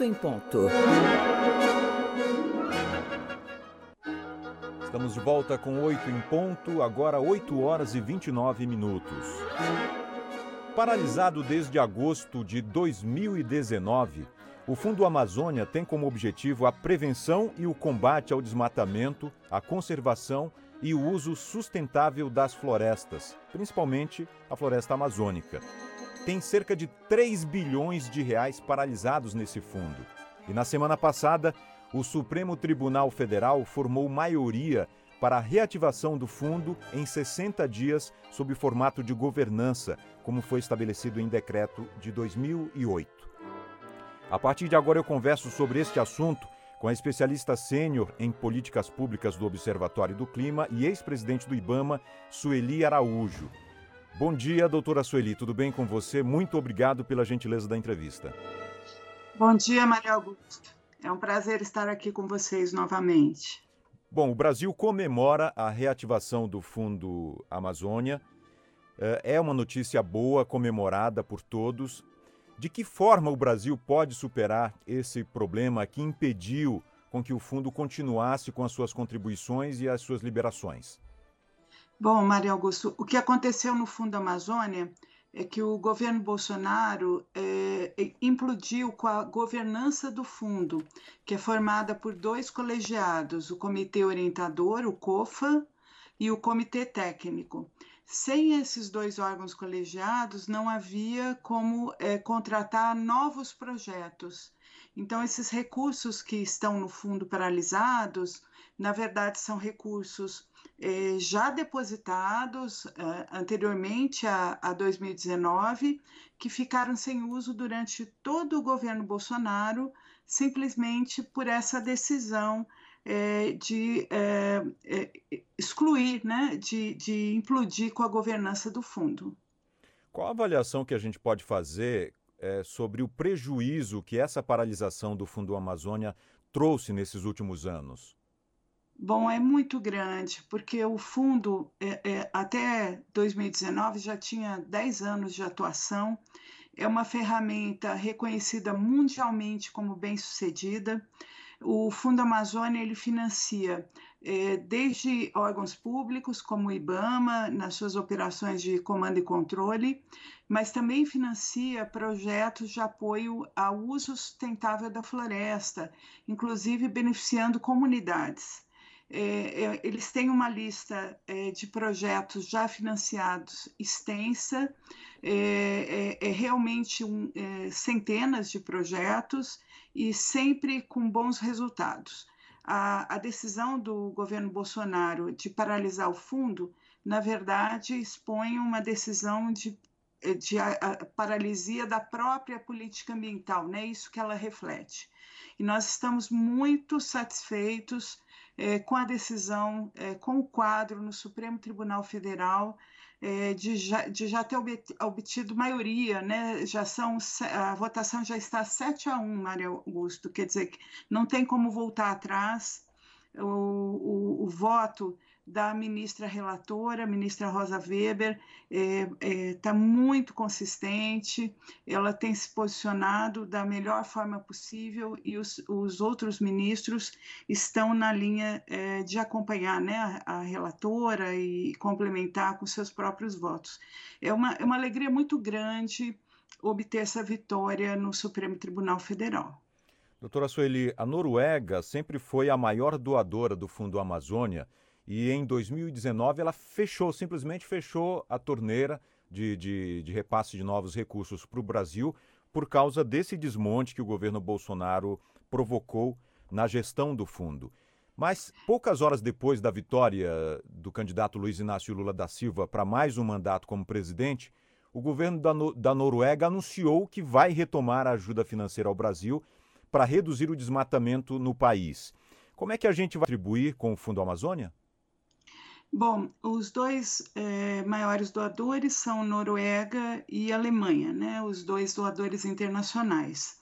8 em ponto. Estamos de volta com 8 em ponto, agora 8 horas e 29 minutos. Paralisado desde agosto de 2019, o Fundo Amazônia tem como objetivo a prevenção e o combate ao desmatamento, a conservação e o uso sustentável das florestas, principalmente a floresta amazônica. Tem cerca de 3 bilhões de reais paralisados nesse fundo. E na semana passada, o Supremo Tribunal Federal formou maioria para a reativação do fundo em 60 dias sob formato de governança, como foi estabelecido em decreto de 2008. A partir de agora eu converso sobre este assunto com a especialista sênior em políticas públicas do Observatório do Clima e ex-presidente do IBAMA, Sueli Araújo. Bom dia, doutora Sueli, tudo bem com você? Muito obrigado pela gentileza da entrevista. Bom dia, Maria Augusta. É um prazer estar aqui com vocês novamente. Bom, o Brasil comemora a reativação do Fundo Amazônia. É, é uma notícia boa, comemorada por todos. De que forma o Brasil pode superar esse problema que impediu com que o fundo continuasse com as suas contribuições e as suas liberações? Bom, Maria Augusto, o que aconteceu no Fundo Amazônia é que o governo Bolsonaro é, implodiu com a governança do fundo, que é formada por dois colegiados, o Comitê Orientador, o COFA, e o Comitê Técnico. Sem esses dois órgãos colegiados, não havia como é, contratar novos projetos. Então, esses recursos que estão no fundo paralisados, na verdade, são recursos eh, já depositados eh, anteriormente a, a 2019, que ficaram sem uso durante todo o governo Bolsonaro, simplesmente por essa decisão é, de é, é, excluir, né, de, de implodir com a governança do fundo. Qual a avaliação que a gente pode fazer sobre o prejuízo que essa paralisação do Fundo Amazônia trouxe nesses últimos anos? Bom, é muito grande, porque o fundo, é, é, até 2019, já tinha 10 anos de atuação, é uma ferramenta reconhecida mundialmente como bem-sucedida. O Fundo Amazônia ele financia é, desde órgãos públicos, como o IBAMA, nas suas operações de comando e controle, mas também financia projetos de apoio ao uso sustentável da floresta, inclusive beneficiando comunidades. É, é, eles têm uma lista é, de projetos já financiados extensa, é, é, é realmente um, centenas de projetos e sempre com bons resultados. A, a decisão do governo Bolsonaro de paralisar o fundo, na verdade, expõe uma decisão de de a, a paralisia da própria política ambiental, né? Isso que ela reflete. E nós estamos muito satisfeitos é, com a decisão, é, com o quadro no Supremo Tribunal Federal é, de, já, de já ter obtido maioria, né? Já são a votação já está 7 a 1, Maria Augusto, quer dizer que não tem como voltar atrás. O, o, o voto da ministra relatora, ministra Rosa Weber, está é, é, tá muito consistente, ela tem se posicionado da melhor forma possível e os, os outros ministros estão na linha é, de acompanhar né, a, a, relatora e complementar com seus próprios votos. É uma, é uma alegria muito grande obter essa vitória no Supremo Tribunal Federal. Doutora Sueli, a Noruega sempre foi a maior doadora do Fundo Amazônia e em 2019 ela fechou, simplesmente fechou a torneira de, de, de repasse de novos recursos para o Brasil por causa desse desmonte que o governo Bolsonaro provocou na gestão do fundo. Mas poucas horas depois da vitória do candidato Luiz Inácio Lula da Silva para mais um mandato como presidente, o governo da, no da Noruega anunciou que vai retomar a ajuda financeira ao Brasil para reduzir o desmatamento no país. Como é que a gente vai atribuir com o Fundo Amazônia? Bom, os dois é, maiores doadores são Noruega e Alemanha, né? Os dois doadores internacionais.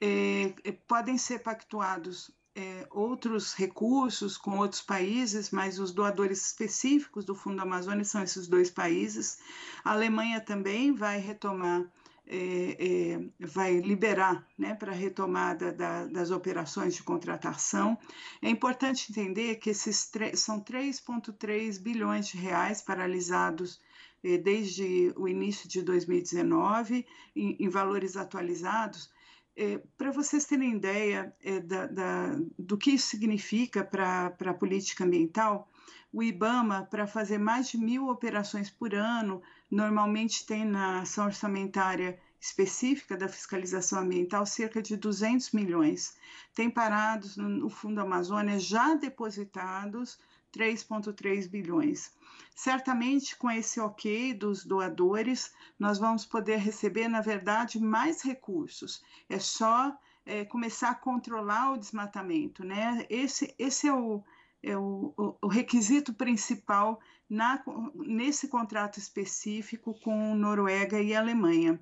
É, é, podem ser pactuados é, outros recursos com outros países, mas os doadores específicos do Fundo Amazônia são esses dois países. A Alemanha também vai retomar é, é, vai liberar né, para a retomada da, das operações de contratação. É importante entender que esses são 3,3 bilhões de reais paralisados é, desde o início de 2019, em, em valores atualizados. É, para vocês terem ideia é, da, da, do que isso significa para a política ambiental, o IBAMA, para fazer mais de mil operações por ano, normalmente tem na ação orçamentária específica da fiscalização ambiental cerca de 200 milhões. Tem parados no Fundo Amazônia já depositados 3,3 bilhões. Certamente, com esse ok dos doadores, nós vamos poder receber, na verdade, mais recursos. É só é, começar a controlar o desmatamento, né? Esse, esse é o, é o, o, o requisito principal na, nesse contrato específico com Noruega e Alemanha.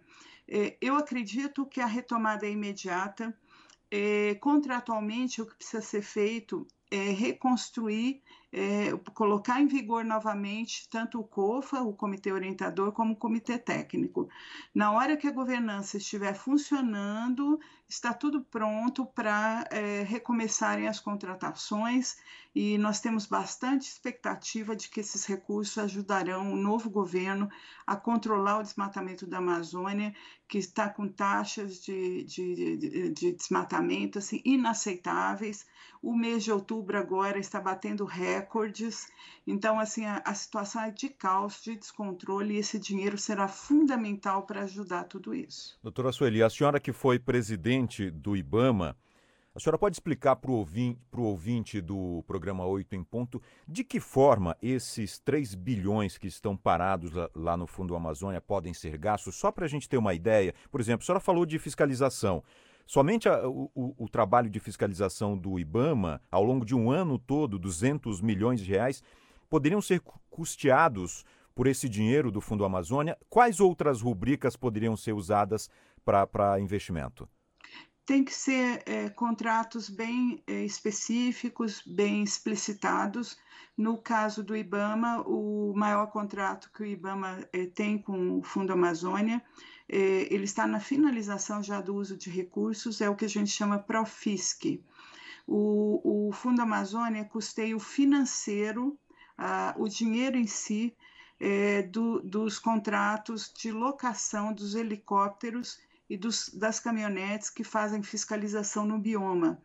É, eu acredito que a retomada é imediata. É, contratualmente, o que precisa ser feito é reconstruir é, colocar em vigor novamente tanto o COFA, o Comitê Orientador, como o Comitê Técnico. Na hora que a governança estiver funcionando, está tudo pronto para é, recomeçarem as contratações e nós temos bastante expectativa de que esses recursos ajudarão o novo governo a controlar o desmatamento da Amazônia, que está com taxas de, de, de, de desmatamento assim, inaceitáveis. O mês de outubro agora está batendo recorde recordes. Então, assim, a, a situação é de caos, de descontrole, e esse dinheiro será fundamental para ajudar tudo isso. Doutora Sueli, a senhora que foi presidente do IBAMA, a senhora pode explicar para o ouvinte, ouvinte, do programa 8 em ponto de que forma esses 3 bilhões que estão parados lá, no Fundo Amazônia podem ser gastos? Só para a gente ter uma ideia. Por exemplo, a senhora falou de fiscalização. Somente a, o, o, trabalho de fiscalização do IBAMA, ao longo de um ano todo, 200 milhões de reais, poderiam ser custeados por esse dinheiro do Fundo Amazônia. Quais outras rubricas poderiam ser usadas para investimento? Tem que ser é, contratos bem é, específicos, bem explicitados. No caso do IBAMA, o maior contrato que o IBAMA é, tem com o Fundo Amazônia ele está na finalização já do uso de recursos, é o que a gente chama Profisc. O, o Fundo Amazônia custeia o financeiro, o dinheiro em si, é, do, dos contratos de locação dos helicópteros e dos, das caminhonetes que fazem fiscalização no bioma.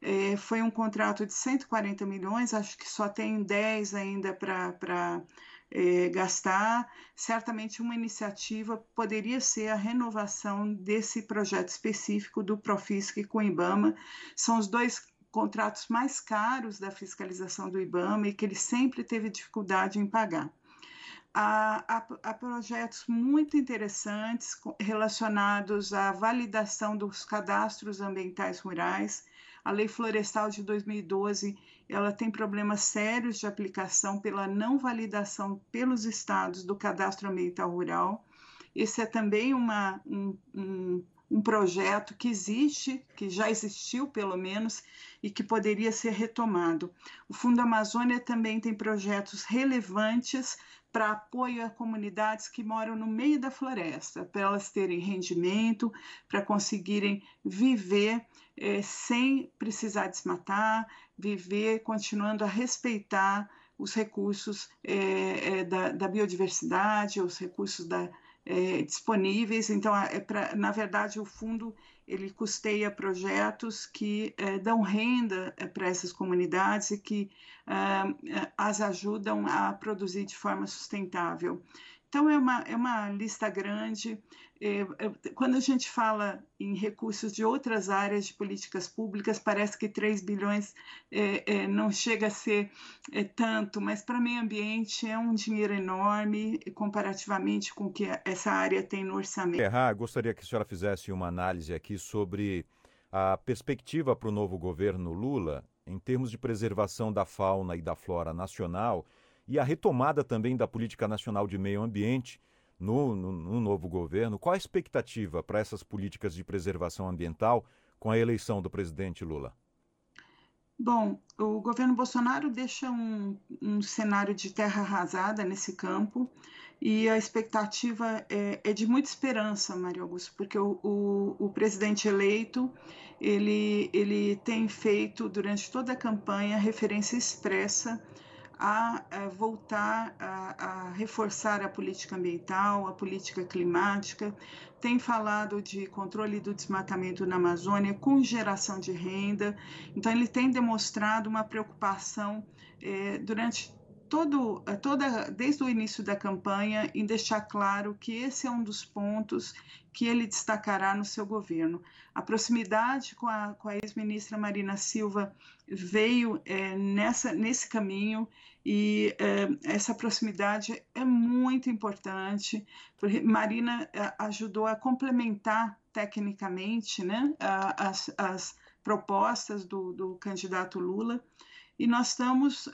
É, foi um contrato de 140 milhões, acho que só tem 10 ainda para é, gastar. Certamente, uma iniciativa poderia ser a renovação desse projeto específico do Profisc com o IBAMA. São os dois contratos mais caros da fiscalização do IBAMA e que ele sempre teve dificuldade em pagar. Há, há, há, projetos muito interessantes relacionados à validação dos cadastros ambientais rurais. A Lei Florestal de 2012 ela tem problemas sérios de aplicação pela não validação pelos estados do cadastro ambiental rural. Esse é também uma, um, um, um projeto que existe, que já existiu pelo menos, e que poderia ser retomado. O Fundo Amazônia também tem projetos relevantes para apoio a comunidades que moram no meio da floresta, para elas terem rendimento, para conseguirem viver é, sem precisar desmatar, viver continuando a respeitar os recursos é, é, da, da, biodiversidade, os recursos da, disponíveis. Então, é pra, na verdade, o fundo ele custeia projetos que é, dão renda é, para essas comunidades e que as ajudam a produzir de forma sustentável. Então, é uma, é uma lista grande. É, é, quando a gente fala em recursos de outras áreas de políticas públicas, parece que 3 bilhões é, é, não chega a ser é, tanto, mas para meio ambiente é um dinheiro enorme comparativamente com o que essa área tem no orçamento. Errar, gostaria que a senhora fizesse uma análise aqui sobre a perspectiva para o novo governo Lula em termos de preservação da fauna e da flora nacional e a retomada também da política nacional de meio ambiente no, no, no novo governo. Qual a expectativa para essas políticas de preservação ambiental com a eleição do presidente Lula? Bom, o governo Bolsonaro deixa um, um cenário de terra arrasada nesse campo e a expectativa é, é de muita esperança, Maria Augusto, porque o, o, o, presidente eleito ele, ele tem feito durante toda a campanha referência expressa a, a voltar a, a, reforçar a política ambiental, a política climática, tem falado de controle do desmatamento na Amazônia com geração de renda. Então, ele tem demonstrado uma preocupação eh, durante todo, toda, desde o início da campanha em deixar claro que esse é um dos pontos que ele destacará no seu governo. A proximidade com a, com a ex-ministra Marina Silva veio é, nessa, nesse caminho e é, essa proximidade é muito importante, porque Marina ajudou a complementar tecnicamente né, as, as propostas do, do candidato Lula e nós estamos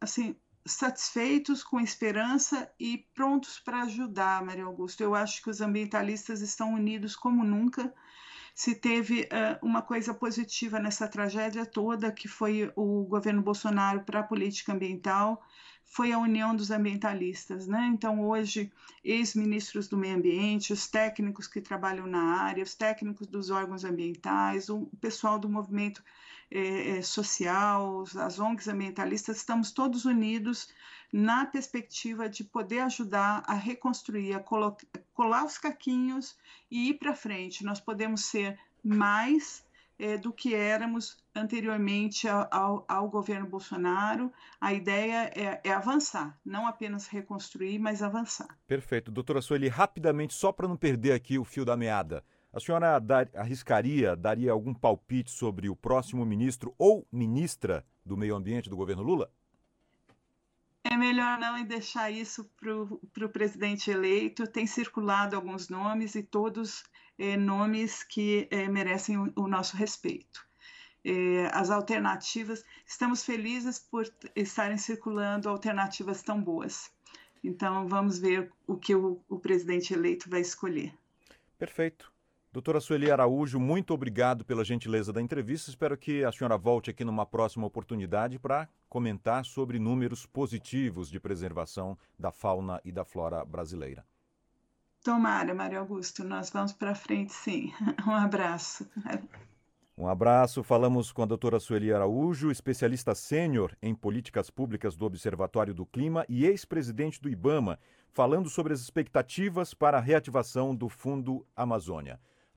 assim satisfeitos, com esperança e prontos para ajudar, Maria Augusto. Eu acho que os ambientalistas estão unidos como nunca. Se teve uh, uma coisa positiva nessa tragédia toda, que foi o governo Bolsonaro para a política ambiental, foi a união dos ambientalistas. Né? Então, hoje, ex-ministros do meio ambiente, os técnicos que trabalham na área, os técnicos dos órgãos ambientais, o pessoal do movimento é, social, as ONGs ambientalistas, estamos todos unidos na perspectiva de poder ajudar a reconstruir, a colar os caquinhos e ir para frente. Nós podemos ser mais é, do que éramos anteriormente ao, ao, governo Bolsonaro. A ideia é, é, avançar, não apenas reconstruir, mas avançar. Perfeito. Doutora Sueli, rapidamente, só para não perder aqui o fio da meada. A senhora dar, arriscaria, daria algum palpite sobre o próximo ministro ou ministra do Meio Ambiente do governo Lula? É melhor não e deixar isso para o presidente eleito. Tem circulado alguns nomes e todos é, nomes que é, merecem o, o, nosso respeito. É, as alternativas, estamos felizes por estarem circulando alternativas tão boas. Então, vamos ver o que o, o presidente eleito vai escolher. Perfeito. Doutora Sueli Araújo, muito obrigado pela gentileza da entrevista. Espero que a senhora volte aqui numa próxima oportunidade para comentar sobre números positivos de preservação da fauna e da flora brasileira. Tomara, Mário Augusto, nós vamos para frente, sim. Um abraço. Um abraço. Falamos com a doutora Sueli Araújo, especialista sênior em políticas públicas do Observatório do Clima e ex-presidente do IBAMA, falando sobre as expectativas para a reativação do Fundo Amazônia.